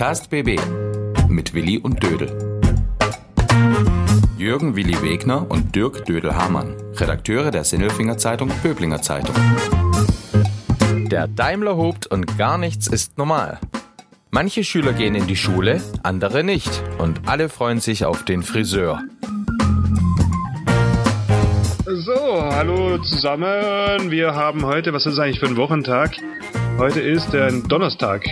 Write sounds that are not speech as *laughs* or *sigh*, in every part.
Podcast BB mit Willi und Dödel. Jürgen Willi Wegner und Dirk Dödel-Hamann, Redakteure der Sinnelfinger Zeitung Böblinger Zeitung. Der Daimler hupt und gar nichts ist normal. Manche Schüler gehen in die Schule, andere nicht. Und alle freuen sich auf den Friseur. So, hallo zusammen. Wir haben heute, was ist eigentlich für ein Wochentag? Heute ist der Donnerstag,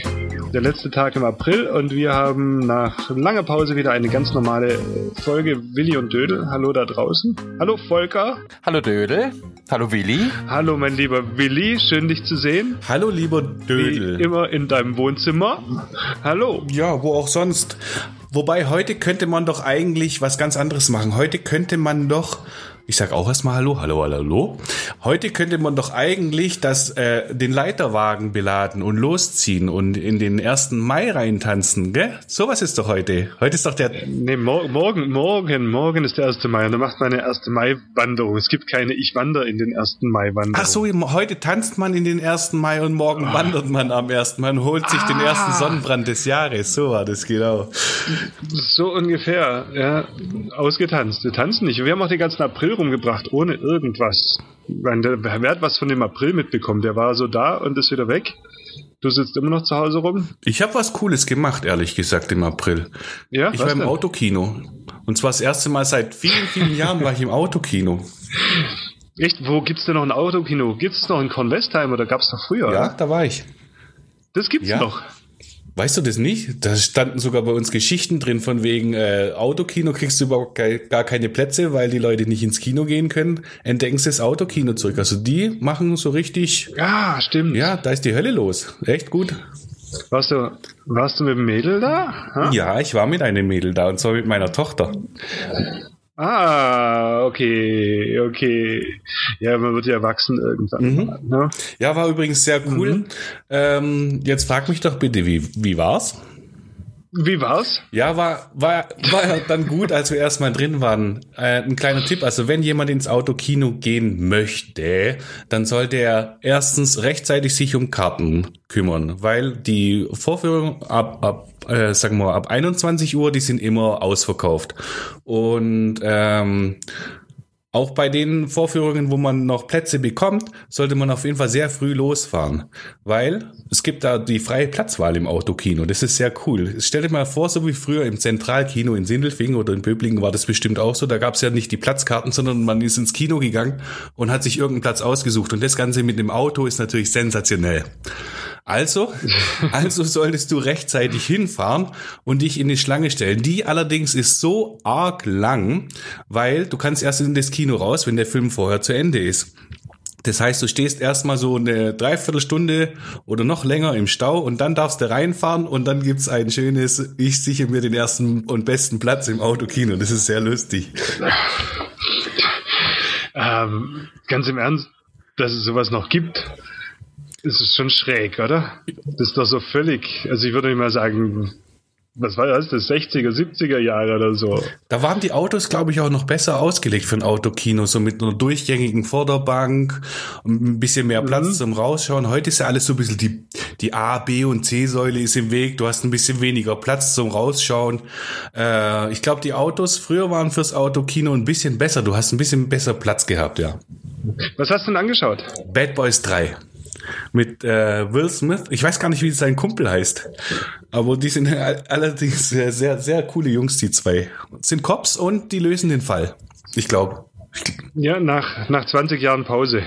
der letzte Tag im April und wir haben nach langer Pause wieder eine ganz normale Folge Willi und Dödel. Hallo da draußen. Hallo Volker. Hallo Dödel. Hallo Willi. Hallo mein lieber Willi, schön dich zu sehen. Hallo lieber Dödel. Wie immer in deinem Wohnzimmer. Hallo. Ja, wo auch sonst. Wobei heute könnte man doch eigentlich was ganz anderes machen. Heute könnte man doch ich sag auch erstmal Hallo, Hallo, Hallo, Hallo. Heute könnte man doch eigentlich das, äh, den Leiterwagen beladen und losziehen und in den ersten Mai reintanzen, gell? Sowas ist doch heute. Heute ist doch der. Nee, mor morgen, morgen, morgen ist der 1. Mai und da macht man eine 1. Mai-Wanderung. Es gibt keine Ich wander in den 1. Mai-Wanderung. Ach so, heute tanzt man in den 1. Mai und morgen ah. wandert man am 1. Mai und holt sich ah. den ersten Sonnenbrand des Jahres. So war das genau. So ungefähr, ja. Ausgetanzt. Wir tanzen nicht. Wir haben auch den ganzen April rumgebracht, ohne irgendwas. Meine, wer hat was von dem April mitbekommen? Der war so da und ist wieder weg. Du sitzt immer noch zu Hause rum? Ich habe was Cooles gemacht, ehrlich gesagt, im April. Ja, ich war im denn? Autokino. Und zwar das erste Mal seit vielen, vielen Jahren war ich im Autokino. *laughs* Echt? Wo gibt's denn noch ein Autokino? Gibt's noch in Convestheim oder gab's noch früher? Ja, da war ich. Das gibt's ja. noch. Weißt du das nicht? Da standen sogar bei uns Geschichten drin von wegen äh, Autokino kriegst du überhaupt gar keine Plätze, weil die Leute nicht ins Kino gehen können. Entdecken sie das Autokino zurück. Also die machen so richtig. Ja, stimmt. Ja, da ist die Hölle los. Echt gut. Warst du, warst du mit dem Mädel da? Ha? Ja, ich war mit einem Mädel da und zwar mit meiner Tochter. Ah, okay, okay. Ja, man wird ja erwachsen irgendwann. Mhm. Ne? Ja, war übrigens sehr cool. Mhm. Ähm, jetzt frag mich doch bitte, wie, wie war's? Wie war's? Ja, war, war, war dann gut, als wir erstmal drin waren. Äh, ein kleiner Tipp, also wenn jemand ins Autokino gehen möchte, dann sollte er erstens rechtzeitig sich um Karten kümmern, weil die Vorführung ab, ab äh, sagen wir ab 21 Uhr, die sind immer ausverkauft. Und ähm, auch bei den Vorführungen, wo man noch Plätze bekommt, sollte man auf jeden Fall sehr früh losfahren, weil es gibt da die freie Platzwahl im Autokino. Das ist sehr cool. Stell dir mal vor, so wie früher im Zentralkino in Sindelfingen oder in Böblingen war das bestimmt auch so. Da gab es ja nicht die Platzkarten, sondern man ist ins Kino gegangen und hat sich irgendeinen Platz ausgesucht. Und das Ganze mit dem Auto ist natürlich sensationell. Also, *laughs* also solltest du rechtzeitig hinfahren und dich in die Schlange stellen. Die allerdings ist so arg lang, weil du kannst erst in das Kino raus, wenn der Film vorher zu Ende ist. Das heißt, du stehst erstmal so eine Dreiviertelstunde oder noch länger im Stau und dann darfst du reinfahren und dann gibt's ein schönes, ich sichere mir den ersten und besten Platz im Autokino. Das ist sehr lustig. Ähm, ganz im Ernst, dass es sowas noch gibt. Das ist schon schräg, oder? Das ist doch so völlig, also ich würde nicht mal sagen, was war das, das 60er, 70er Jahre oder so. Da waren die Autos, glaube ich, auch noch besser ausgelegt für ein Autokino, so mit einer durchgängigen Vorderbank, ein bisschen mehr Platz mhm. zum Rausschauen. Heute ist ja alles so ein bisschen die, die A, B und C-Säule ist im Weg, du hast ein bisschen weniger Platz zum Rausschauen. Äh, ich glaube, die Autos früher waren fürs Autokino ein bisschen besser, du hast ein bisschen besser Platz gehabt, ja. Was hast du denn angeschaut? Bad Boys 3 mit äh, Will Smith. Ich weiß gar nicht, wie sein Kumpel heißt. Aber die sind allerdings sehr, sehr, sehr coole Jungs, die zwei. Sind Cops und die lösen den Fall. Ich glaube. Ja, nach, nach 20 Jahren Pause.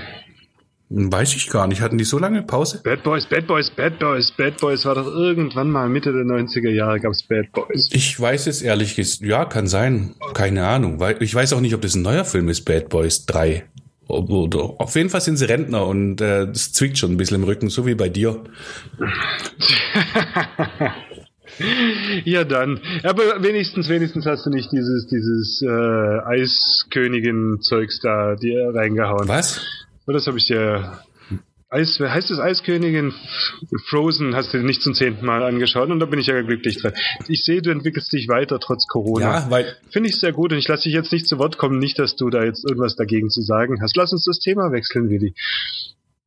Weiß ich gar nicht. Hatten die so lange Pause? Bad Boys, Bad Boys, Bad Boys, Bad Boys war doch irgendwann mal Mitte der 90er Jahre gab es Bad Boys. Ich weiß es ehrlich gesagt. Ja, kann sein. Keine Ahnung. Ich weiß auch nicht, ob das ein neuer Film ist, Bad Boys 3. Auf jeden Fall sind sie Rentner und äh, das zwickt schon ein bisschen im Rücken, so wie bei dir. *laughs* ja, dann. Aber wenigstens, wenigstens hast du nicht dieses, dieses äh, Eiskönigin-Zeugs da dir reingehauen. Was? Das habe ich dir Eis, heißt es Eiskönigin Frozen hast du nicht zum zehnten Mal angeschaut und da bin ich ja glücklich dran. Ich sehe, du entwickelst dich weiter trotz Corona. Ja, weil finde ich sehr gut und ich lasse dich jetzt nicht zu Wort kommen, nicht, dass du da jetzt irgendwas dagegen zu sagen hast. Lass uns das Thema wechseln, Willi.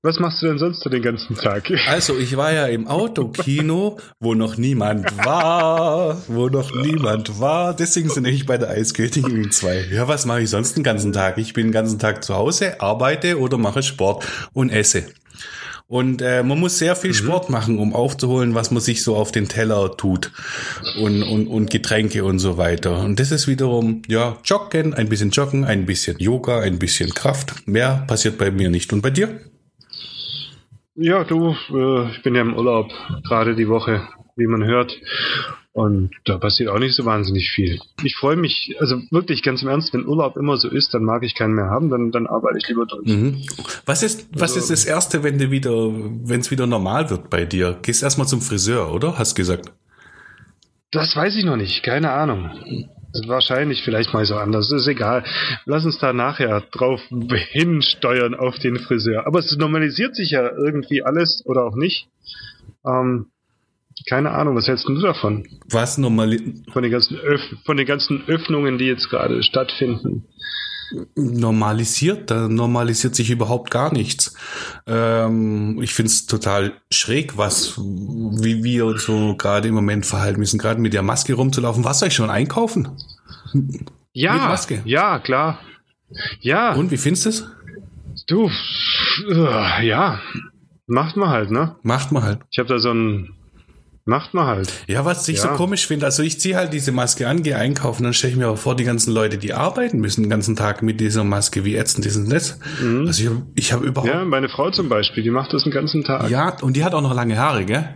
Was machst du denn sonst so den ganzen Tag? Also, ich war ja im Autokino, wo noch niemand war, wo noch niemand war. Deswegen sind ich bei der Eiskönigin 2. Ja, was mache ich sonst den ganzen Tag? Ich bin den ganzen Tag zu Hause, arbeite oder mache Sport und esse. Und äh, man muss sehr viel mhm. Sport machen, um aufzuholen, was man sich so auf den Teller tut und, und, und Getränke und so weiter. Und das ist wiederum, ja, Joggen, ein bisschen Joggen, ein bisschen Yoga, ein bisschen Kraft. Mehr passiert bei mir nicht. Und bei dir? Ja, du, äh, ich bin ja im Urlaub, gerade die Woche, wie man hört. Und da passiert auch nicht so wahnsinnig viel. Ich freue mich, also wirklich ganz im Ernst, wenn Urlaub immer so ist, dann mag ich keinen mehr haben, dann, dann arbeite ich lieber durch. Mhm. Was ist, was also, ist das Erste, wenn du wieder, wenn es wieder normal wird bei dir? Gehst erstmal zum Friseur, oder? Hast gesagt. Das weiß ich noch nicht, keine Ahnung. Wahrscheinlich, vielleicht mal so anders. ist egal. Lass uns da nachher drauf hinsteuern auf den Friseur. Aber es normalisiert sich ja irgendwie alles oder auch nicht. Ähm, keine Ahnung, was hältst du davon? Was normal? Von den ganzen Öff von den ganzen Öffnungen, die jetzt gerade stattfinden. Normalisiert, da normalisiert sich überhaupt gar nichts. Ähm, ich find's total schräg, was, wie wir so gerade im Moment verhalten müssen, gerade mit der Maske rumzulaufen. Was soll ich schon einkaufen? Ja, mit Maske. ja, klar. Ja. Und wie findest du es? Du, ja, macht man halt, ne? Macht man halt. Ich habe da so ein Macht man halt. Ja, was ich ja. so komisch finde, also ich ziehe halt diese Maske an, gehe einkaufen, dann stelle ich mir aber vor, die ganzen Leute, die arbeiten müssen den ganzen Tag mit dieser Maske, wie ätzend ist denn das? Mhm. Also ich habe ich hab überhaupt... Ja, meine Frau zum Beispiel, die macht das den ganzen Tag. Ja, und die hat auch noch lange Haare, gell?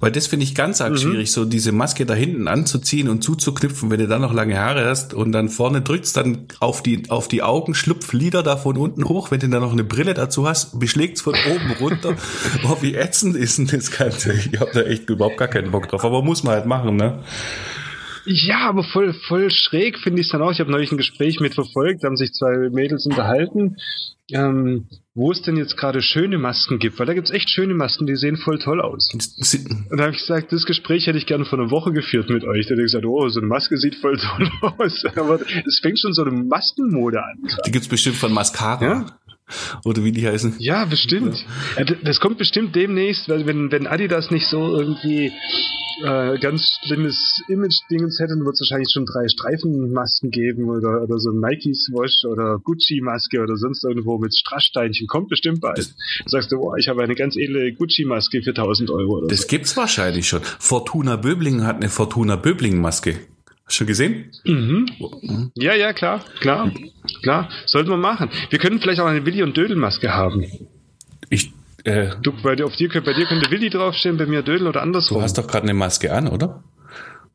Weil das finde ich ganz arg mhm. schwierig, so diese Maske da hinten anzuziehen und zuzuknüpfen, wenn du dann noch lange Haare hast und dann vorne drückst dann auf die, auf die Augen, Schlupflider da von unten hoch, wenn du dann noch eine Brille dazu hast, beschlägt's von oben runter. *laughs* oh, wie ätzend ist denn das Ganze? Ich habe da echt überhaupt gar keinen Bock drauf, aber muss man halt machen, ne? Ja, aber voll, voll schräg finde ich es dann auch. Ich habe neulich ein Gespräch mit verfolgt, da haben sich zwei Mädels unterhalten, ähm, wo es denn jetzt gerade schöne Masken gibt, weil da gibt's echt schöne Masken, die sehen voll toll aus. Und da habe ich gesagt, das Gespräch hätte ich gerne vor einer Woche geführt mit euch. Da hätte ich gesagt, oh, so eine Maske sieht voll toll *laughs* aus. Aber es fängt schon so eine Maskenmode an. Die gibt's bestimmt von Mascara. Ja? Oder wie die heißen. Ja, bestimmt. Ja. Das kommt bestimmt demnächst, weil wenn, wenn Adidas nicht so irgendwie äh, ganz schlimmes Image-Dingens hätte, dann wird es wahrscheinlich schon drei Streifenmasken geben oder, oder so ein Nike-Wash oder Gucci-Maske oder sonst irgendwo mit Strasssteinchen. Kommt bestimmt bald. Das, sagst du, oh, ich habe eine ganz edle Gucci-Maske für 1000 Euro. das so. gibt's wahrscheinlich schon. Fortuna Böblingen hat eine Fortuna Böblingen-Maske. Schon gesehen? Mhm. Ja, ja, klar, klar, klar. Sollten wir machen. Wir können vielleicht auch eine Willi- und Dödelmaske haben. Ich, äh, du, bei dir, auf dir, bei dir könnte Willi draufstehen, bei mir Dödel oder andersrum. Du hast doch gerade eine Maske an, oder?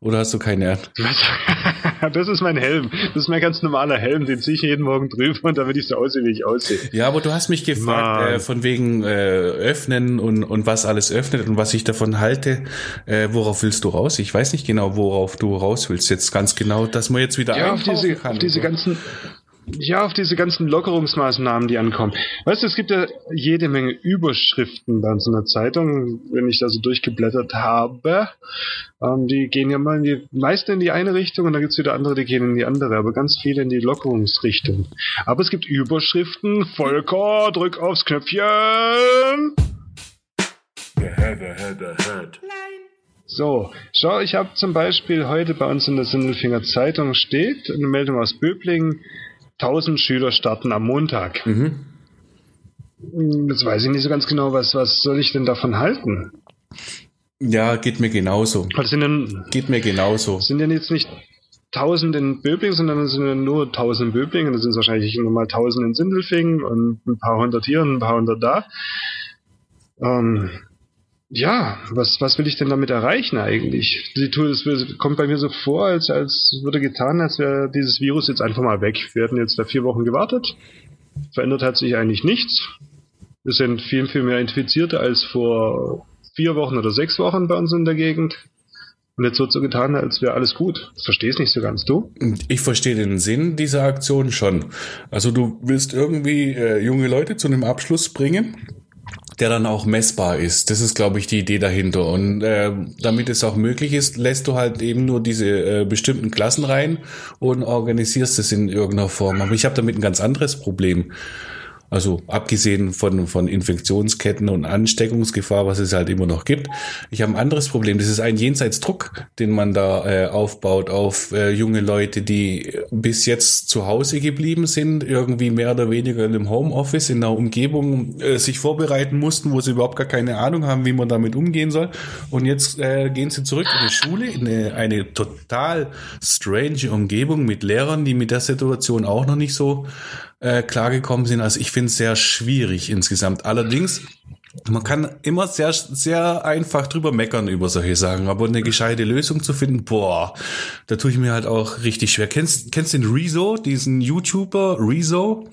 Oder hast du keine? *laughs* das ist mein Helm. Das ist mein ganz normaler Helm. Den ziehe ich jeden Morgen drüber und *laughs* damit ich so aussehe, wie ich aussehe. Ja, aber du hast mich gefragt, äh, von wegen äh, öffnen und, und was alles öffnet und was ich davon halte. Äh, worauf willst du raus? Ich weiß nicht genau, worauf du raus willst. Jetzt ganz genau, dass man jetzt wieder ja, auf diese, kann, auf diese ganzen ja, auf diese ganzen Lockerungsmaßnahmen, die ankommen. Weißt du, es gibt ja jede Menge Überschriften bei uns in der Zeitung, wenn ich da so durchgeblättert habe. Ähm, die gehen ja mal in die, meisten in die eine Richtung und dann gibt's wieder andere, die gehen in die andere, aber ganz viele in die Lockerungsrichtung. Aber es gibt Überschriften. Volker, drück aufs Knöpfchen. Ahead, ahead, ahead. So, schau, ich habe zum Beispiel heute bei uns in der Sindelfinger Zeitung steht eine Meldung aus Böblingen, 1000 Schüler starten am Montag. Mhm. Jetzt weiß ich nicht so ganz genau, was, was soll ich denn davon halten? Ja, geht mir genauso. Was sind denn, geht mir genauso. Sind denn jetzt nicht 1000 in Böblingen, sondern es sind nur 1000 in Böblingen, das sind wahrscheinlich nochmal 1000 in Sindelfingen und ein paar hundert hier und ein paar hundert da. Ähm, ja, was, was will ich denn damit erreichen eigentlich? Die Tour, es kommt bei mir so vor, als, als würde getan, als wäre dieses Virus jetzt einfach mal weg. Wir hatten jetzt da vier Wochen gewartet. Verändert hat sich eigentlich nichts. Es sind viel, viel mehr Infizierte als vor vier Wochen oder sechs Wochen bei uns in der Gegend. Und jetzt wird so getan, als wäre alles gut. Es nicht so ganz, du? Ich verstehe den Sinn dieser Aktion schon. Also du willst irgendwie äh, junge Leute zu einem Abschluss bringen der dann auch messbar ist. Das ist, glaube ich, die Idee dahinter. Und äh, damit es auch möglich ist, lässt du halt eben nur diese äh, bestimmten Klassen rein und organisierst es in irgendeiner Form. Aber ich habe damit ein ganz anderes Problem. Also abgesehen von, von Infektionsketten und Ansteckungsgefahr, was es halt immer noch gibt. Ich habe ein anderes Problem. Das ist ein Jenseitsdruck, den man da äh, aufbaut auf äh, junge Leute, die bis jetzt zu Hause geblieben sind, irgendwie mehr oder weniger in einem Homeoffice, in einer Umgebung äh, sich vorbereiten mussten, wo sie überhaupt gar keine Ahnung haben, wie man damit umgehen soll. Und jetzt äh, gehen sie zurück in die Schule, in eine, eine total strange Umgebung mit Lehrern, die mit der Situation auch noch nicht so äh, klargekommen sind. Also ich finde es sehr schwierig insgesamt. Allerdings, man kann immer sehr, sehr einfach drüber meckern über solche Sachen, aber eine gescheite Lösung zu finden, boah, da tue ich mir halt auch richtig schwer. Kennst, kennst du den Rezo, diesen YouTuber Rezo?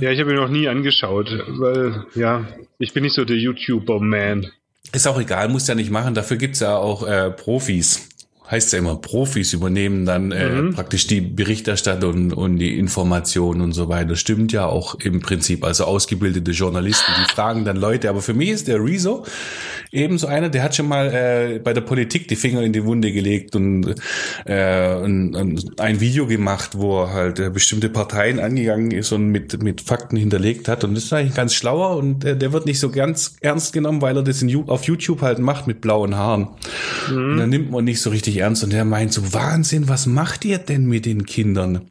Ja, ich habe ihn noch nie angeschaut, weil, ja, ich bin nicht so der YouTuber-Man. Ist auch egal, muss ja nicht machen. Dafür gibt's ja auch äh, Profis heißt ja immer, Profis übernehmen dann äh, mhm. praktisch die Berichterstattung und die Information und so weiter. Stimmt ja auch im Prinzip. Also ausgebildete Journalisten, die fragen dann Leute. Aber für mich ist der Rezo ebenso einer, der hat schon mal äh, bei der Politik die Finger in die Wunde gelegt und, äh, und, und ein Video gemacht, wo er halt äh, bestimmte Parteien angegangen ist und mit, mit Fakten hinterlegt hat. Und das ist eigentlich ganz schlauer und äh, der wird nicht so ganz ernst genommen, weil er das in, auf YouTube halt macht mit blauen Haaren. Mhm. Und dann nimmt man nicht so richtig ernst und er meint so, Wahnsinn, was macht ihr denn mit den Kindern?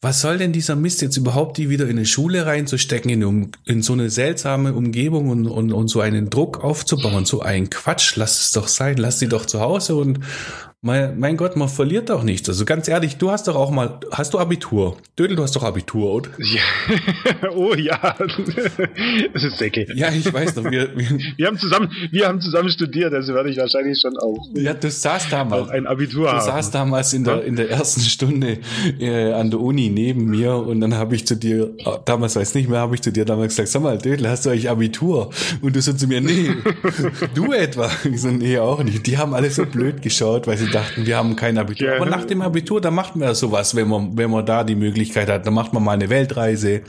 Was soll denn dieser Mist jetzt überhaupt, die wieder in eine Schule reinzustecken, in, in so eine seltsame Umgebung und, und, und so einen Druck aufzubauen? So ein Quatsch, lass es doch sein, lass sie doch zu Hause und mein, mein Gott, man verliert doch nichts. Also ganz ehrlich, du hast doch auch mal, hast du Abitur? Dödel, du hast doch Abitur, oder? Ja. *laughs* oh ja, *laughs* das ist Säcke. Ja, ich weiß doch. Wir, wir, *laughs* wir, haben zusammen, wir haben zusammen studiert, also werde ich wahrscheinlich schon auch. Ja, du saßt damals. ein Abitur Du haben. saßt damals in der, in der ersten Stunde äh, an der Uni neben mir und dann habe ich zu dir, damals weiß nicht mehr, habe ich zu dir damals gesagt, sag mal, Dödel, hast du eigentlich Abitur? Und du so zu mir, nee, du etwa? Ich so, nee, auch nicht. Die haben alle so blöd geschaut, weil sie dachten, wir haben kein Abitur. Ja. Aber nach dem Abitur, da macht man ja sowas, wenn man, wenn man da die Möglichkeit hat. Da macht man mal eine Weltreise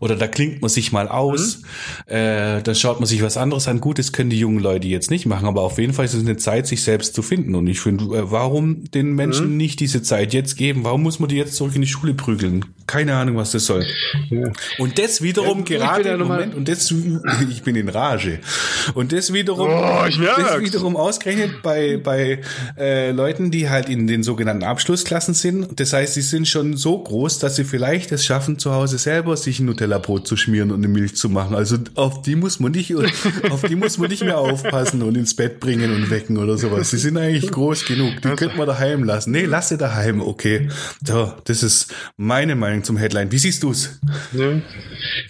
oder da klingt man sich mal aus, mhm. äh, dann schaut man sich was anderes an. Gut, das können die jungen Leute jetzt nicht machen, aber auf jeden Fall ist es eine Zeit, sich selbst zu finden. Und ich finde, äh, warum den Menschen mhm. nicht diese Zeit jetzt geben? Warum muss man die jetzt zurück in die Schule prügeln? Keine Ahnung, was das soll. Ja. Und das wiederum ja, gerade im Moment, und das, *laughs* ich bin in Rage. Und das wiederum, oh, das wiederum ausgerechnet bei, bei äh, Leuten, die halt in den sogenannten Abschlussklassen sind. Das heißt, sie sind schon so groß, dass sie vielleicht es schaffen, zu Hause selber sich ein Nutella-Brot zu schmieren und eine Milch zu machen. Also auf die muss man nicht, auf die muss man nicht mehr aufpassen und ins Bett bringen und wecken oder sowas. Die sind eigentlich groß genug. Die könnte man daheim lassen. Nee, lass sie daheim, okay. So, das ist meine Meinung zum Headline. Wie siehst du's? Ja.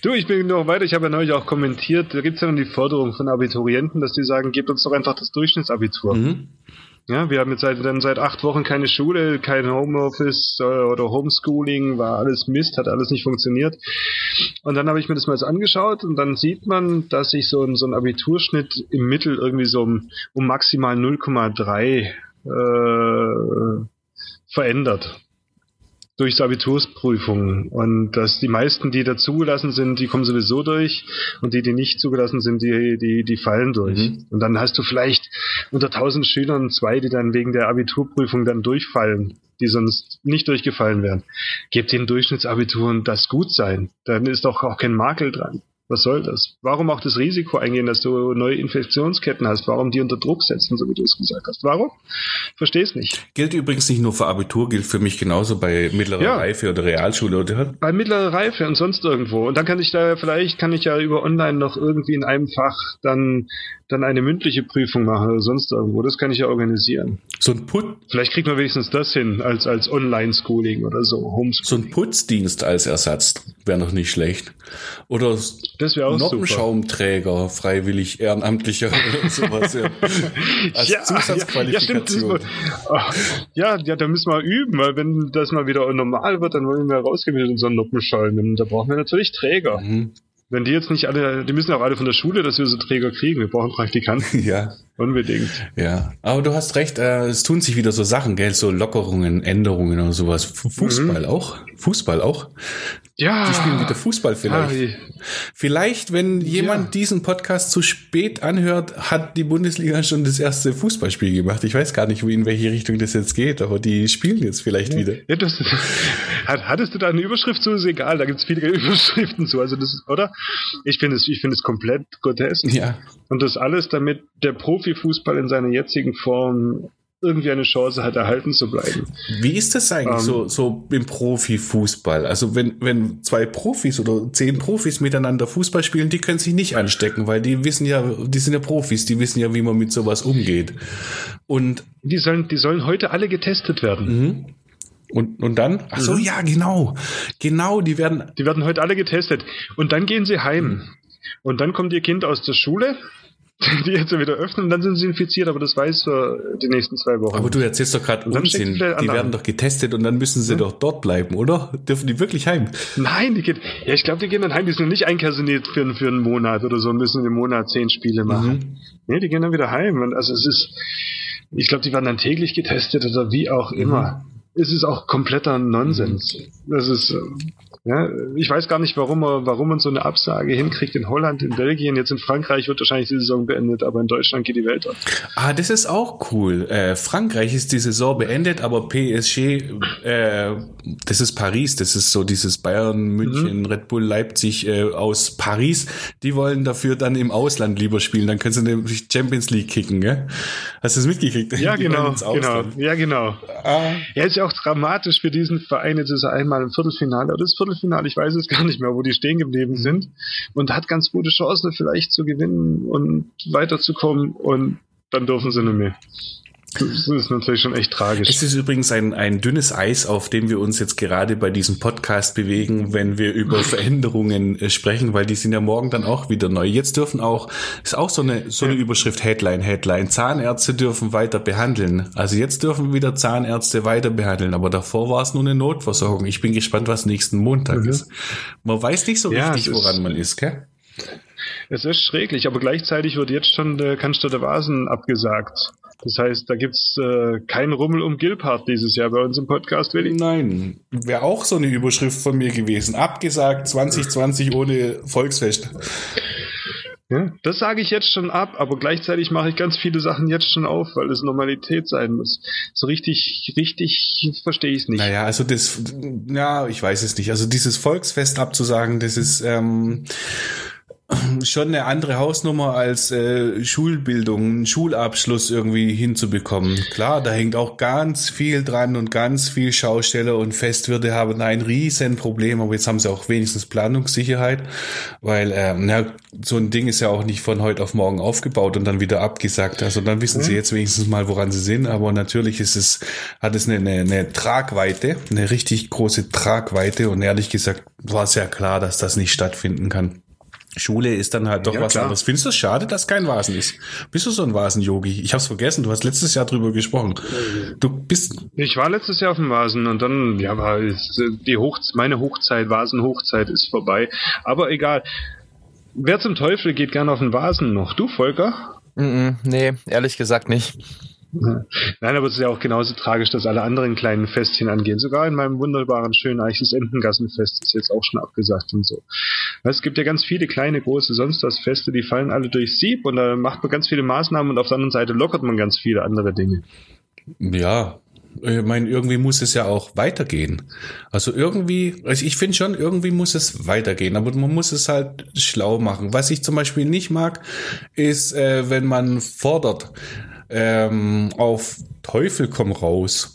Du, ich bin noch weiter. Ich habe ja neulich auch kommentiert. Da gibt's ja noch die Forderung von Abiturienten, dass die sagen, gebt uns doch einfach das Durchschnittsabitur. Mhm. Ja, wir haben jetzt seit, dann seit acht Wochen keine Schule, kein Homeoffice äh, oder Homeschooling, war alles Mist, hat alles nicht funktioniert. Und dann habe ich mir das mal angeschaut und dann sieht man, dass sich so ein, so ein Abiturschnitt im Mittel irgendwie so um, um maximal 0,3 äh, verändert durch Abitursprüfungen und dass die meisten, die da zugelassen sind, die kommen sowieso durch und die, die nicht zugelassen sind, die, die, die fallen durch. Mhm. Und dann hast du vielleicht unter tausend Schülern zwei, die dann wegen der Abiturprüfung dann durchfallen, die sonst nicht durchgefallen wären. Gebt den Durchschnittsabitur und das gut sein. Dann ist doch auch kein Makel dran. Was soll das? Warum auch das Risiko eingehen, dass du neue Infektionsketten hast? Warum die unter Druck setzen, so wie du es gesagt hast? Warum? Versteh's nicht. Gilt übrigens nicht nur für Abitur, gilt für mich genauso bei mittlerer ja. Reife oder Realschule oder? Bei mittlerer Reife und sonst irgendwo. Und dann kann ich da, vielleicht kann ich ja über online noch irgendwie in einem Fach dann dann eine mündliche Prüfung machen oder sonst irgendwo. Das kann ich ja organisieren. So ein Put Vielleicht kriegt man wenigstens das hin als, als Online-Schooling oder so. Homeschooling. So ein Putzdienst als Ersatz wäre noch nicht schlecht. Oder das auch Noppenschaumträger, freiwillig ehrenamtlicher oder sowas. Ja. *laughs* Als ja, Zusatzqualifikation. Ja, ja, ja, da müssen wir üben, weil wenn das mal wieder normal wird, dann wollen wir rausgehen mit unseren Noppenschaum. Da brauchen wir natürlich Träger. Mhm. Wenn die jetzt nicht alle, die müssen auch alle von der Schule, dass wir so Träger kriegen. Wir brauchen Praktikanten. *laughs* Ja. Unbedingt. Ja, aber du hast recht, äh, es tun sich wieder so Sachen, gell, so Lockerungen, Änderungen und sowas. Fußball mhm. auch, Fußball auch. Ja. Die spielen wieder Fußball vielleicht. Ah, vielleicht, wenn jemand ja. diesen Podcast zu spät anhört, hat die Bundesliga schon das erste Fußballspiel gemacht. Ich weiß gar nicht, in welche Richtung das jetzt geht, aber die spielen jetzt vielleicht ja. wieder. Ja, das, *laughs* hattest du da eine Überschrift zu? Ist egal, da gibt es viele *laughs* Überschriften zu. Also das, oder? Ich finde es, ich finde es komplett grotesk. Ja. Und das alles, damit der Profifußball in seiner jetzigen Form irgendwie eine Chance hat, erhalten zu bleiben. Wie ist das eigentlich ähm. so, so im Profifußball? Also wenn, wenn zwei Profis oder zehn Profis miteinander Fußball spielen, die können sich nicht anstecken, weil die wissen ja, die sind ja Profis, die wissen ja, wie man mit sowas umgeht. Und die sollen, die sollen heute alle getestet werden. Mhm. Und, und dann? Ach so, mhm. ja, genau. Genau, die werden. Die werden heute alle getestet. Und dann gehen sie heim. Mhm. Und dann kommt ihr Kind aus der Schule *laughs* die jetzt wieder öffnen und dann sind sie infiziert, aber das weiß für die nächsten zwei Wochen. Aber du erzählst doch gerade Unsinn. Die werden doch getestet und dann müssen sie hm? doch dort bleiben, oder? Dürfen die wirklich heim? Nein, die gehen, ja, ich glaube, die gehen dann heim, die sind nicht einkaserniert für, für einen Monat oder so und müssen im Monat zehn Spiele machen. Mhm. Nee, die gehen dann wieder heim. Und also es ist, ich glaube, die werden dann täglich getestet oder wie auch immer. Mhm. Es ist auch kompletter Nonsens. Mhm. Das ist, ja, ich weiß gar nicht, warum, er, warum man so eine Absage hinkriegt in Holland, in Belgien. Jetzt in Frankreich wird wahrscheinlich die Saison beendet, aber in Deutschland geht die Welt auf. Ah, das ist auch cool. Äh, Frankreich ist die Saison beendet, aber PSG, äh, das ist Paris, das ist so dieses Bayern, München, mhm. Red Bull, Leipzig äh, aus Paris. Die wollen dafür dann im Ausland lieber spielen. Dann können sie nämlich Champions League kicken, gell? Hast du es mitgekriegt? Ja, *laughs* genau, genau. Ja, genau. Ah. Ja, ist ja auch dramatisch für diesen Verein. Jetzt ist er einmal im Viertelfinale oder das Viertelfinale Viertelfinale, ich weiß es gar nicht mehr, wo die stehen geblieben mhm. sind und hat ganz gute Chancen vielleicht zu gewinnen und weiterzukommen und dann dürfen sie nicht mehr. Das ist natürlich schon echt tragisch. Es ist übrigens ein, ein dünnes Eis, auf dem wir uns jetzt gerade bei diesem Podcast bewegen, wenn wir über *laughs* Veränderungen äh, sprechen, weil die sind ja morgen dann auch wieder neu. Jetzt dürfen auch, ist auch so eine, so eine Überschrift, Headline, Headline. Zahnärzte dürfen weiter behandeln. Also jetzt dürfen wieder Zahnärzte weiter behandeln, aber davor war es nur eine Notversorgung. Ich bin gespannt, was nächsten Montag mhm. ist. Man weiß nicht so ja, richtig, woran man ist, gell? Es ist schräglich, aber gleichzeitig wird jetzt schon der Cannstatter der Vasen abgesagt. Das heißt, da gibt's äh, keinen Rummel um Gilpart dieses Jahr bei uns im Podcast, Willi? Nein, wäre auch so eine Überschrift von mir gewesen. Abgesagt 2020 ohne Volksfest. Ja, das sage ich jetzt schon ab, aber gleichzeitig mache ich ganz viele Sachen jetzt schon auf, weil es Normalität sein muss. So richtig, richtig verstehe ich es nicht. Naja, also das, ja, ich weiß es nicht. Also dieses Volksfest abzusagen, das ist, ähm, schon eine andere Hausnummer als äh, Schulbildung, Schulabschluss irgendwie hinzubekommen. Klar, da hängt auch ganz viel dran und ganz viel Schausteller und Festwirte haben ein riesen Problem, aber jetzt haben sie auch wenigstens Planungssicherheit, weil äh, na, so ein Ding ist ja auch nicht von heute auf morgen aufgebaut und dann wieder abgesagt. Also dann wissen mhm. sie jetzt wenigstens mal, woran sie sind, aber natürlich ist es, hat es eine, eine, eine Tragweite, eine richtig große Tragweite und ehrlich gesagt war es ja klar, dass das nicht stattfinden kann. Schule ist dann halt doch ja, was klar. anderes. Findest du es schade, dass kein Vasen ist? Bist du so ein Vasen-Yogi? Ich hab's vergessen, du hast letztes Jahr drüber gesprochen. Du bist. Ich war letztes Jahr auf dem Vasen und dann, ja, war die Hoch meine Hochzeit, Vasen-Hochzeit ist vorbei. Aber egal. Wer zum Teufel geht gern auf den Vasen noch? Du, Volker? Mm -mm, nee, ehrlich gesagt nicht. Nein, aber es ist ja auch genauso tragisch, dass alle anderen kleinen Festchen angehen. Sogar in meinem wunderbaren, schönen Eiches Entengassenfest ist jetzt auch schon abgesagt und so. Es gibt ja ganz viele kleine, große, sonst was Feste, die fallen alle durch Sieb und da macht man ganz viele Maßnahmen und auf der anderen Seite lockert man ganz viele andere Dinge. Ja, ich meine, irgendwie muss es ja auch weitergehen. Also irgendwie, also ich finde schon, irgendwie muss es weitergehen, aber man muss es halt schlau machen. Was ich zum Beispiel nicht mag, ist, äh, wenn man fordert, ähm, auf Teufel komm raus.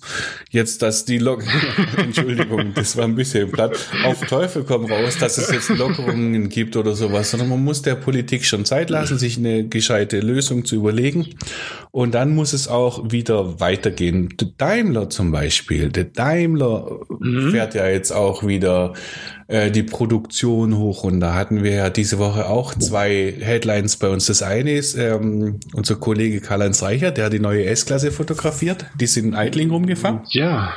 Jetzt, dass die Lok *laughs* Entschuldigung, das war ein bisschen platt. Auf Teufel komm raus, dass es jetzt Lockerungen gibt oder sowas, sondern man muss der Politik schon Zeit lassen, sich eine gescheite Lösung zu überlegen. Und dann muss es auch wieder weitergehen. Der Daimler zum Beispiel, der Daimler mhm. fährt ja jetzt auch wieder äh, die Produktion hoch. Und da hatten wir ja diese Woche auch zwei Headlines bei uns. Das eine ist ähm, unser Kollege Karl-Heinz Reicher, der die neue S-Klasse fotografiert fotografiert. Die sind in Eitling rumgefahren. Ja.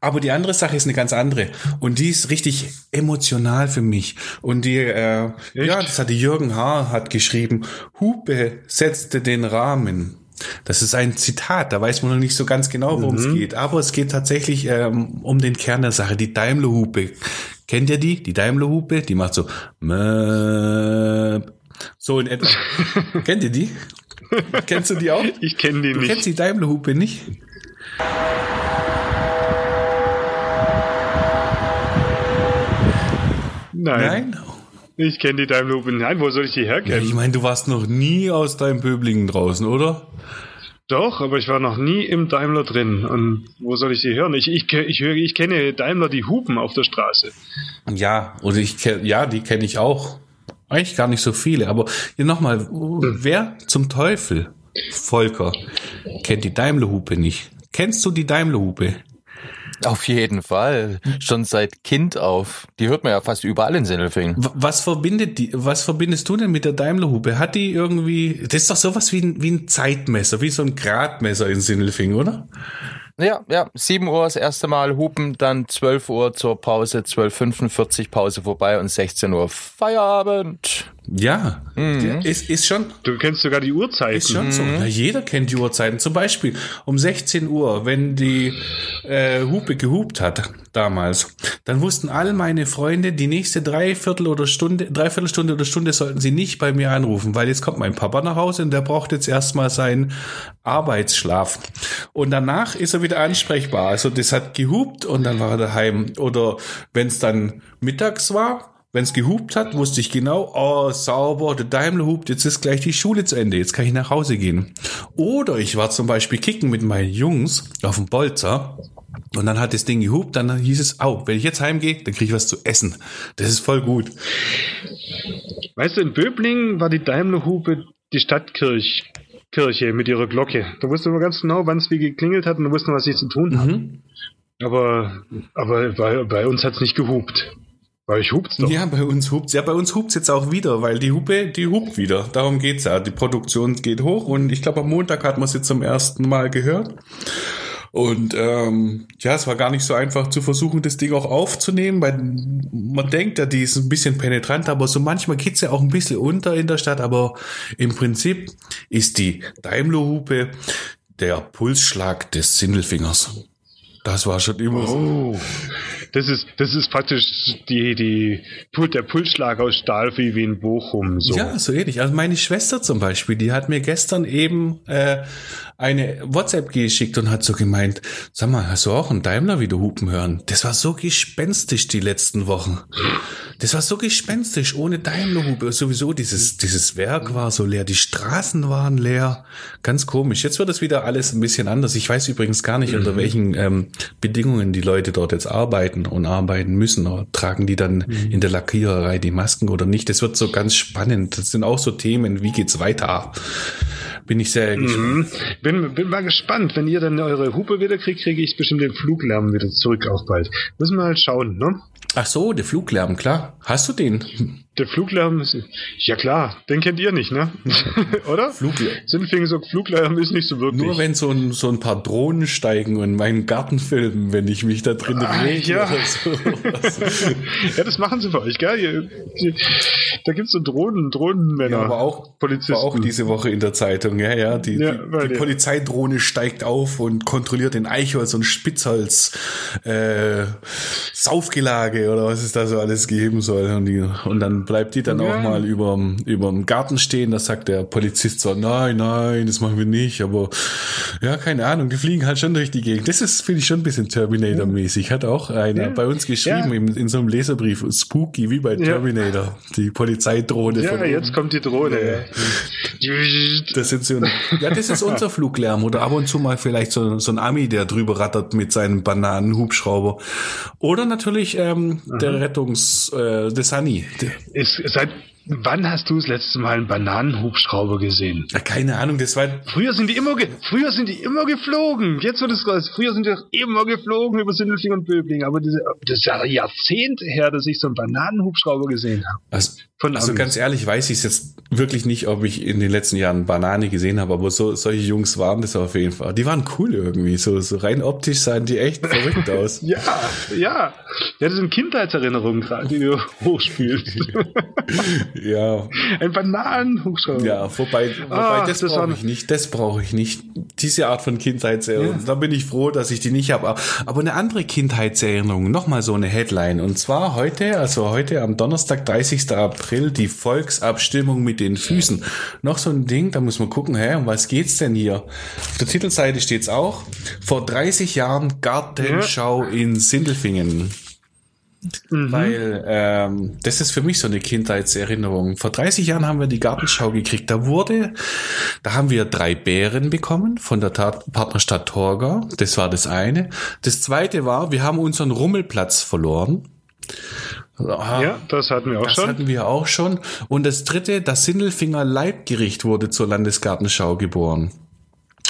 Aber die andere Sache ist eine ganz andere. Und die ist richtig emotional für mich. Und die, äh, ja, das hat die Jürgen Haar hat geschrieben. Hupe setzte den Rahmen. Das ist ein Zitat, da weiß man noch nicht so ganz genau, worum es geht. Aber es geht tatsächlich ähm, um den Kern der Sache, die Daimler-Hupe. Kennt ihr die? Die Daimler-Hupe, die macht so Möp. so in etwa. *laughs* Kennt ihr die? *laughs* Kennst du die auch? Ich kenne die Du nicht. kennst die Daimler-Hupe nicht? Nein. Nein? Ich kenne die Daimler Hupe. Nein, wo soll ich die Ja, herkennen? ich meine, du warst noch nie aus deinem Böblingen draußen, oder? Doch, aber ich war noch nie im Daimler drin. Und wo soll ich sie hören? Ich, ich, ich, höre, ich kenne Daimler die Hupen auf der Straße. Ja, oder ich ja, die kenne ich auch. Eigentlich gar nicht so viele, aber hier nochmal, wer zum Teufel, Volker, kennt die Daimlerhupe nicht? Kennst du die Daimlerhupe? Auf jeden Fall. Schon seit Kind auf. Die hört man ja fast überall in Sindelfingen. Was verbindet die, was verbindest du denn mit der Daimlerhupe? Hat die irgendwie, das ist doch sowas wie ein, wie ein Zeitmesser, wie so ein Gradmesser in Sindelfingen, oder? Ja, ja. 7 Uhr das erste Mal hupen, dann 12 Uhr zur Pause, 12.45 Pause vorbei und 16 Uhr Feierabend. Ja, der ist, ist schon, Du kennst sogar die Uhrzeiten. Ist schon so. Na, jeder kennt die Uhrzeiten. Zum Beispiel um 16 Uhr, wenn die äh, Hupe gehupt hat damals, dann wussten all meine Freunde, die nächste Dreiviertel oder Stunde, Dreiviertelstunde oder Stunde sollten sie nicht bei mir anrufen, weil jetzt kommt mein Papa nach Hause und der braucht jetzt erstmal seinen Arbeitsschlaf. Und danach ist er wieder ansprechbar. Also das hat gehupt und dann war er daheim. Oder wenn es dann mittags war, wenn es gehupt hat, wusste ich genau, oh, sauber, der Daimler hupt, jetzt ist gleich die Schule zu Ende, jetzt kann ich nach Hause gehen. Oder ich war zum Beispiel kicken mit meinen Jungs auf dem Bolzer und dann hat das Ding gehupt, dann hieß es, au, wenn ich jetzt heimgehe, dann kriege ich was zu essen. Das ist voll gut. Weißt du, in Böblingen war die Daimler Hupe die Stadtkirche Kirche mit ihrer Glocke. Da wusste man ganz genau, wann es wie geklingelt hat und da wusste man, was sie zu tun haben. Aber, aber bei, bei uns hat's nicht gehupt. Bei euch hupt's doch. Ja, bei uns hupt's. Ja, bei uns hupt's jetzt auch wieder, weil die Hupe, die hupt wieder. Darum geht's ja. Die Produktion geht hoch und ich glaube, am Montag hat man sie zum ersten Mal gehört. Und ähm, ja, es war gar nicht so einfach zu versuchen, das Ding auch aufzunehmen, weil man denkt ja, die ist ein bisschen penetrant, aber so manchmal geht's ja auch ein bisschen unter in der Stadt. Aber im Prinzip ist die Daimler-Hupe der Pulsschlag des Sindelfingers. Das war schon immer so. Das ist, das ist praktisch die, die, der Pulsschlag aus Stahl wie wie in Bochum. So. Ja, so ähnlich. Also meine Schwester zum Beispiel, die hat mir gestern eben äh, eine WhatsApp geschickt und hat so gemeint, sag mal, hast du auch einen Daimler wieder hupen hören? Das war so gespenstisch die letzten Wochen. Das war so gespenstisch, ohne Daimlerhupe. Sowieso dieses, dieses Werk war so leer, die Straßen waren leer. Ganz komisch. Jetzt wird es wieder alles ein bisschen anders. Ich weiß übrigens gar nicht, unter welchen ähm, Bedingungen die Leute dort jetzt arbeiten und arbeiten müssen. Oder tragen die dann in der Lackiererei die Masken oder nicht? Das wird so ganz spannend. Das sind auch so Themen, wie geht's weiter? Bin ich sehr gespannt. Mhm. Bin, bin mal gespannt. Wenn ihr dann eure Hupe wieder kriegt, kriege ich bestimmt den Fluglärm wieder zurück auch bald. Müssen wir halt schauen, ne? Ach so, der Fluglärm, klar. Hast du den? Der Fluglärm ist, ja klar, den kennt ihr nicht, ne? *laughs* Oder? Fluglärm. Sinfing so Fluglärm ist nicht so wirklich. Nur wenn so ein, so ein paar Drohnen steigen und meinen Garten filmen, wenn ich mich da drin Ah, rege ja. *laughs* ja, das machen sie für euch, gell? Da gibt's so Drohnen, Drohnenmänner. Ja, aber auch, Polizisten. war auch diese Woche in der Zeitung, ja, ja. Die, Ja, die die- Polizeidrohne steigt auf und kontrolliert den Eichholz und Spitzholz äh, Saufgelage oder was es da so alles geben soll. Und, die, und dann bleibt die dann Ja. auch mal überm, überm Garten stehen. Da sagt der Polizist so, nein, nein, das machen wir nicht. Aber ja, keine Ahnung, die fliegen halt schon durch die Gegend. Das ist, finde ich, schon ein bisschen Terminator-mäßig. Hat auch einer Ja. bei uns geschrieben Ja. in, in so einem Leserbrief, spooky wie bei Terminator. Die Polizeidrohne Ja, jetzt kommt die Drohne. Das sind so, ja, das ist unser Fluglärm oder ab und zu mal vielleicht so, so ein Ami, der drüber rattert mit seinem Bananenhubschrauber. Oder natürlich ähm, der Rettungs, äh, der Sunny. Der, Ist, seit wann hast du das letzte Mal einen Bananenhubschrauber gesehen? ja, keine Ahnung, das war Früher sind die immer, früher sind die immer geflogen. Jetzt wird es raus. Früher sind die immer geflogen über Sindelfing und Böbling. Aber diese, das ist ja Jahrzehnte her, dass ich so einen Bananenhubschrauber gesehen habe. also, von Also ganz ehrlich weiß ich jetzt wirklich nicht, ob ich in den letzten Jahren Banane gesehen habe, aber so solche Jungs waren das auf jeden Fall. Die waren cool irgendwie, so, so rein optisch sahen die echt *laughs* verrückt aus. Ja, ja. Ja, das sind Kindheitserinnerungen gerade, die du hochspielst. *laughs* Ja, Ein Bananenhubschrauber. ja, wobei, wobei Ah, das, das brauche ich nicht, das brauche ich nicht. Diese Art von Kindheitserinnerung, da bin ich froh, dass ich die nicht habe. Aber eine andere Kindheitserinnerung, nochmal so eine Headline. Und zwar heute, also heute am Donnerstag, 30. April, die Volksabstimmung mit den Füßen. Noch so ein Ding, da muss man gucken, hä, um was geht's denn hier? Auf der Titelseite steht's auch. Vor 30 Jahren Gartenschau in Sindelfingen. Weil ähm, das ist für mich so eine Kindheitserinnerung. Vor 30 Jahren haben wir die Gartenschau gekriegt. Da wurde, da haben wir drei Bären bekommen von der Tat Partnerstadt Torgau. Das war das eine. Das zweite war, wir haben unseren Rummelplatz verloren. Aha. Ja, das hatten wir auch Das schon. hatten wir auch schon. Und das dritte, das Sindelfinger Leibgericht wurde zur Landesgartenschau geboren.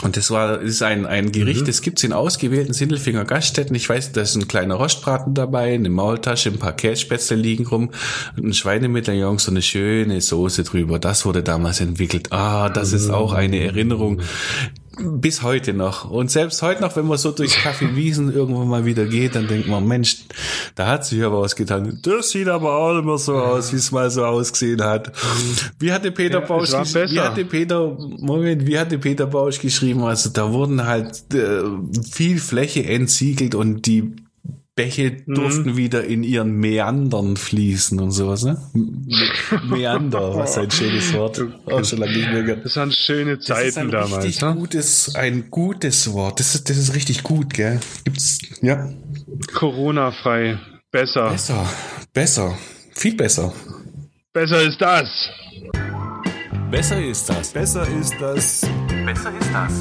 Und das war, ist ein, ein Gericht, Mhm. das gibt's in ausgewählten Sindelfinger Gaststätten. Ich weiß, da ist ein kleiner Rostbraten dabei, eine Maultasche, ein paar Kässpätzle liegen rum, ein Schweinemedaillon, so eine schöne Soße drüber. Das wurde damals entwickelt. Ah, das ist auch eine Erinnerung. Bis heute noch. Und selbst heute noch, wenn man so durch Kaffee Wiesen irgendwann mal wieder geht, dann denkt man, Mensch, da hat sich aber was getan. Das sieht aber auch immer so aus, wie es mal so ausgesehen hat. Wie hatte Peter Ja, Bausch es war gesch- wie hatte Peter, Moment, wie hatte Peter Bausch geschrieben? Also da wurden halt äh, viel Fläche entsiegelt und die Bäche Mhm. durften wieder in ihren Meandern fließen und sowas, ne? Me *laughs* Meander, was ein schönes Wort. Auch schon lange nicht mehr gehört. Das waren schöne Das ist Zeiten ein damals. richtig Ne? gutes, ein gutes Wort. Das ist, das ist richtig gut, gell? Gibt's, ja. Corona-frei. Besser. Besser, besser, viel besser. Besser ist das. Besser ist das. Besser ist das. Besser ist das.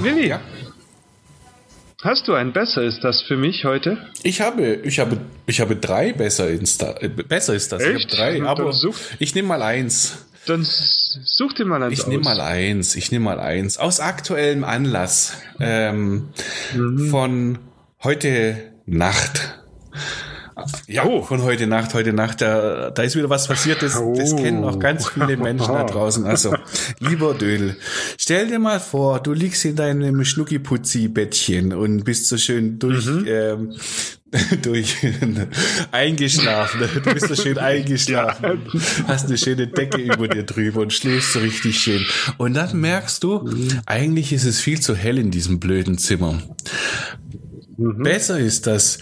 Willi, Ja. Hast du ein Besser ist das für mich heute? Ich habe, ich habe, ich habe drei besser ist das. Besser ist das. Echt? Ich habe drei, aber such- ich nehme mal eins. Dann such dir mal eins Ich nehme mal eins. Ich nehme mal eins. Aus aktuellem Anlass ähm, von heute Nacht. Ja, Oh. von heute Nacht, heute Nacht, da, da ist wieder was passiert, das, das Oh. kennen auch ganz viele *laughs* Menschen da draußen. Also, lieber Dödel, stell dir mal vor, du liegst in deinem Schnuckiputzi-Bettchen und bist so schön durch, ähm, *laughs* durch *laughs* eingeschlafen. Du bist so schön eingeschlafen. Hast eine schöne Decke über dir drüber und schläfst so richtig schön. Und dann merkst du, eigentlich ist es viel zu hell in diesem blöden Zimmer. Besser ist das,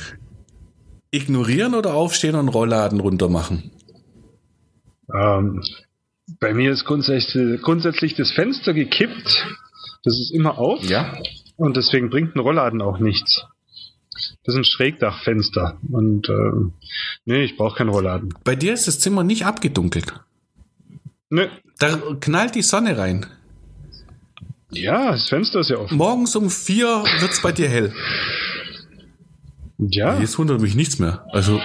ignorieren oder aufstehen und Rollladen runter machen. Ähm, bei mir ist grundsätzlich, grundsätzlich das Fenster gekippt. Das ist immer auf. Ja? Und deswegen bringt ein Rollladen auch nichts. Das ist ein Schrägdachfenster. Und ähm, nee, ich brauche keinen Rollladen. Bei dir ist das Zimmer nicht abgedunkelt. Nö. Da knallt die Sonne rein. Ja, das Fenster ist ja offen. Morgens um vier wird's bei dir hell. Ja. Jetzt wundert mich nichts mehr. Also,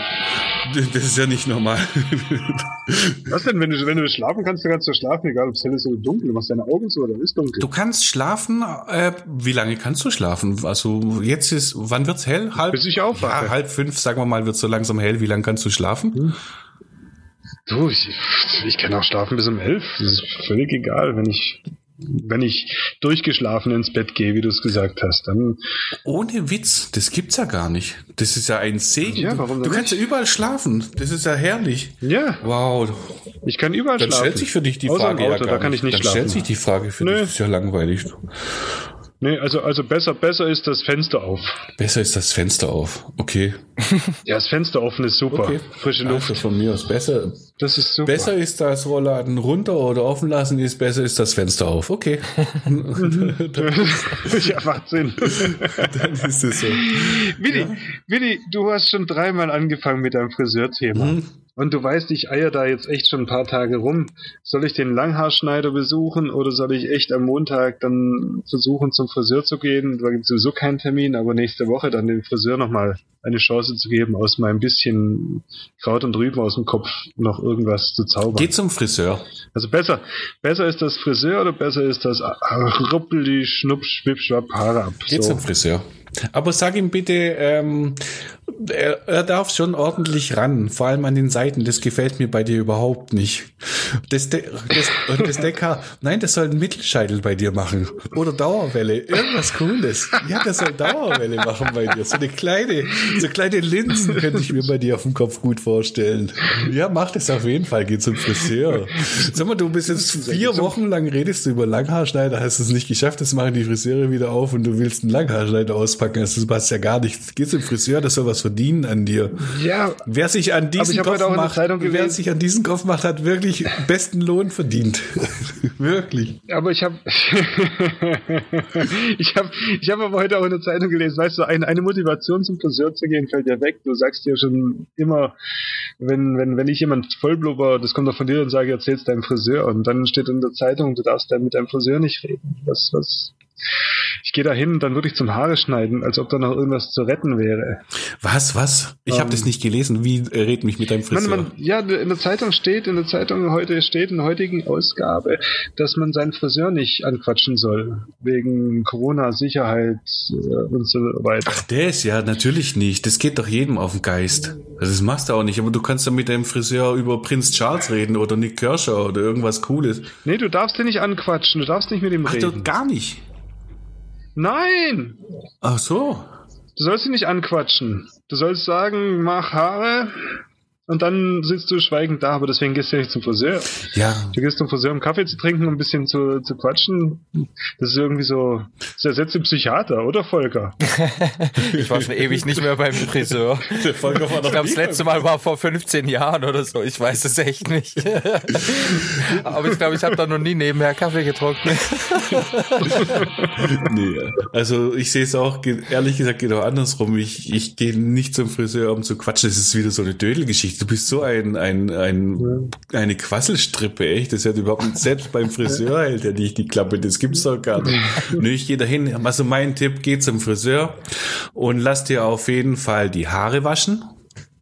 das ist ja nicht normal. *laughs* Was denn, wenn du, wenn du schlafen kannst, dann kannst du schlafen, egal ob es hell ist oder dunkel. Du machst deine Augen zu oder ist dunkel. Du kannst schlafen, äh, wie lange kannst du schlafen? Also jetzt ist, wann wird's hell? Halb, Bis ich aufwache. Ja, halb fünf, sagen wir mal, wird's so langsam hell. Wie lange kannst du schlafen? Du, ich, ich kann auch schlafen bis um elf. Das ist völlig egal, wenn ich, wenn ich durchgeschlafen ins Bett gehe, wie du es gesagt hast. Dann Ohne Witz, das gibt's ja gar nicht. Das ist ja ein Segen. Ja, warum du kannst ja überall schlafen. Das ist ja herrlich. ja, Wow. ich kann überall Dann schlafen. stellt sich für dich die Außer Frage Auto, ja gar da kann ich nicht Dann schlafen. stellt sich die Frage für Nö. dich. Das ist ja langweilig. Nee, also, also besser, besser ist das Fenster auf. Besser ist das Fenster auf. Okay. *laughs* Ja, das Fenster offen ist super. okay. Frische Luft. Also von mir aus besser. Das ist super. Besser ist das Rollladen runter oder offen lassen ist, besser ist das Fenster auf. Okay. *laughs* ja, macht Sinn. *laughs* Dann ist es so. Willi, Willi, du hast schon dreimal angefangen mit deinem Friseurthema. Mhm. Und du weißt, ich eier da jetzt echt schon ein paar Tage rum. Soll ich den Langhaarschneider besuchen oder soll ich echt am Montag dann versuchen, zum Friseur zu gehen? Da gibt es sowieso keinen Termin, aber nächste Woche dann dem Friseur nochmal eine Chance zu geben, aus meinem bisschen Kraut und Rüben aus dem Kopf noch irgendwas zu zaubern. Geh zum Friseur. Also besser, besser ist das Friseur oder besser ist das Ruppel, die Schnupp, Schwipp, Schwapp, Haare ab. Geh So. zum Friseur. Aber sag ihm bitte, ähm, er, er darf schon ordentlich ran, vor allem an den Seiten. Das gefällt mir bei dir überhaupt nicht. Das, De das, das Decker, nein, das soll ein Mittelscheitel bei dir machen. Oder Dauerwelle, irgendwas Cooles. Ja, das soll Dauerwelle machen bei dir. So eine kleine, so kleine Linsen könnte ich mir bei dir auf dem Kopf gut vorstellen. Ja, mach das auf jeden Fall, geh zum Friseur. Sag mal, du bist jetzt vier Wochen lang redest du über Langhaarschneider, hast es nicht geschafft, das machen die Friseure wieder auf und du willst einen Langhaarschneider auspacken. Das passt ja gar nichts. Geh zum Friseur, das soll was verdienen an dir. Ja. Wer sich an diesen Kopf macht, wer sich an diesen Kopf macht, hat wirklich besten Lohn verdient. *laughs* wirklich. Aber ich habe *laughs* ich habe ich habe aber heute auch in der Zeitung gelesen, weißt du, eine, eine Motivation zum Friseur zu gehen fällt ja weg. Du sagst ja schon immer, wenn wenn wenn ich jemand vollblubber, das kommt doch von dir und sage, erzähl's deinem Friseur und dann steht in der Zeitung, du darfst dann mit deinem Friseur nicht reden. Was was ich gehe da hin und dann würde ich zum Haare schneiden, als ob da noch irgendwas zu retten wäre. Was, was? Ich um, habe das nicht gelesen. Wie äh, red mich mit deinem Friseur? Man, man, ja, in der Zeitung steht, in der Zeitung heute steht, in der heutigen Ausgabe, dass man seinen Friseur nicht anquatschen soll. Wegen Corona, Sicherheit äh, und so weiter. Ach, das ja, natürlich nicht. Das geht doch jedem auf den Geist. Also das machst du auch nicht. Aber du kannst doch mit deinem Friseur über Prinz Charles reden oder Nick Kershaw oder irgendwas Cooles. Nee, du darfst den nicht anquatschen. Du darfst nicht mit ihm Ach, reden. Ach, gar nicht. Nein! Ach so. Du sollst sie nicht anquatschen. Du sollst sagen, mach Haare, und dann sitzt du schweigend da, aber deswegen gehst du ja nicht zum Friseur. Ja. Du gehst zum Friseur, um Kaffee zu trinken, um ein bisschen zu, zu quatschen. Das ist irgendwie so, das ersetzt den Psychiater, oder Volker? *laughs* ich war schon ewig nicht mehr beim Friseur. Der Volker war ich glaube, das letzte Mal war vor 15 Jahren oder so. Ich weiß es echt nicht. *laughs* aber ich glaube, ich habe da noch nie nebenher Kaffee getrunken. *laughs* nee, also ich sehe es auch, ehrlich gesagt, genau andersrum. Ich, ich gehe nicht zum Friseur, um zu quatschen. Das ist wieder so eine Dödelgeschichte du bist so ein, ein, ein, eine Quasselstrippe, echt. Das hat überhaupt nicht, selbst beim Friseur hält er nicht die Klappe, das gibt's doch gar nicht. *laughs* Nö, ich gehe dahin. Also mein Tipp, geh zum Friseur und lass dir auf jeden Fall die Haare waschen.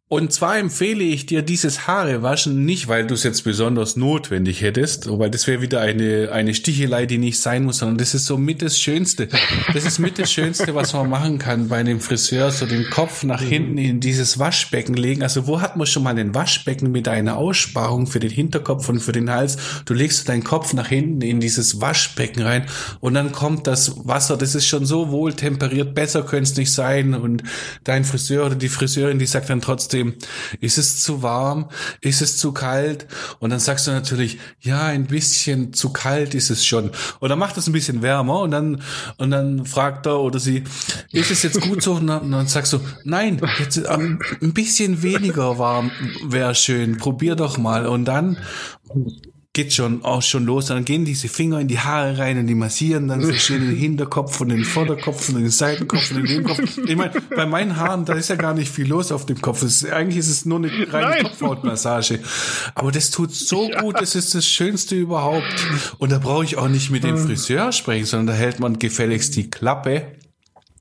Und zwar empfehle ich dir dieses Haarewaschen nicht, weil du es jetzt besonders notwendig hättest, weil das wäre wieder eine, eine Stichelei, die nicht sein muss, sondern das ist so mit das Schönste. Das ist mit das Schönste, was man machen kann bei einem Friseur, so den Kopf nach hinten in dieses Waschbecken legen. Also wo hat man schon mal ein Waschbecken mit einer Aussparung für den Hinterkopf und für den Hals? Du legst deinen Kopf nach hinten in dieses Waschbecken rein und dann kommt das Wasser, das ist schon so wohl temperiert, besser könnte es nicht sein und dein Friseur oder die Friseurin, die sagt dann trotzdem, trotzdem, ist es zu warm, ist es zu kalt? Und dann sagst du natürlich, ja, ein bisschen zu kalt ist es schon. Dann macht es ein bisschen wärmer und dann, und dann fragt er oder sie, ist es jetzt gut so? Und dann, und dann sagst du, nein, jetzt ähm, ein bisschen weniger warm wäre schön, probier doch mal. Und dann, geht schon auch schon los. Dann gehen diese Finger in die Haare rein und die massieren dann so schön den Hinterkopf und den Vorderkopf und den Seitenkopf und den Nebenkopf. Ich meine, bei meinen Haaren, da ist ja gar nicht viel los auf dem Kopf. Ist, eigentlich ist es nur eine reine Nein. Kopfhautmassage. Aber das tut so ja. gut, das ist das Schönste überhaupt. Und da brauche ich auch nicht mit dem Friseur sprechen, sondern da hält man gefälligst die Klappe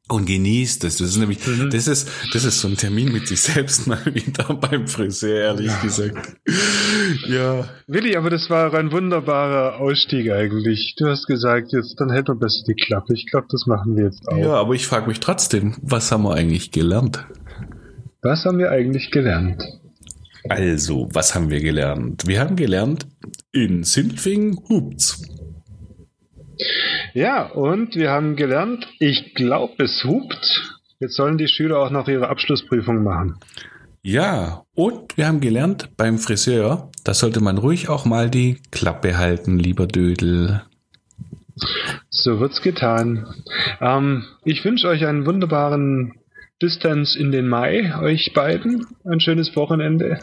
und genießt es. Das ist nämlich, mhm. das ist, das ist so ein Termin mit sich selbst mal wieder *laughs* beim Friseur, ehrlich ja. gesagt. ja. Willi, aber das war ein wunderbarer Ausstieg eigentlich. Du hast gesagt, jetzt, dann hält man besser die Klappe. Ich glaube, das machen wir jetzt auch. Ja, aber ich frage mich trotzdem, was haben wir eigentlich gelernt? Was haben wir eigentlich gelernt? Also, was haben wir gelernt? Wir haben gelernt, in Sinfing hupt's. Ja, und wir haben gelernt, ich glaube, es hupt. Jetzt sollen die Schüler auch noch ihre Abschlussprüfung machen. Ja, und wir haben gelernt, beim Friseur, da sollte man ruhig auch mal die Klappe halten, lieber Dödel. So wird's getan. Ähm, ich wünsche euch einen wunderbaren Distance in den Mai, euch beiden. Ein schönes Wochenende.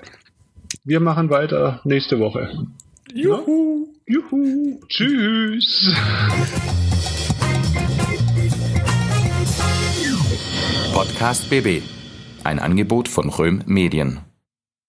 Wir machen weiter nächste Woche. Juhu! Juhu! Tschüss! Podcast BB. Ein Angebot von Röhm Medien.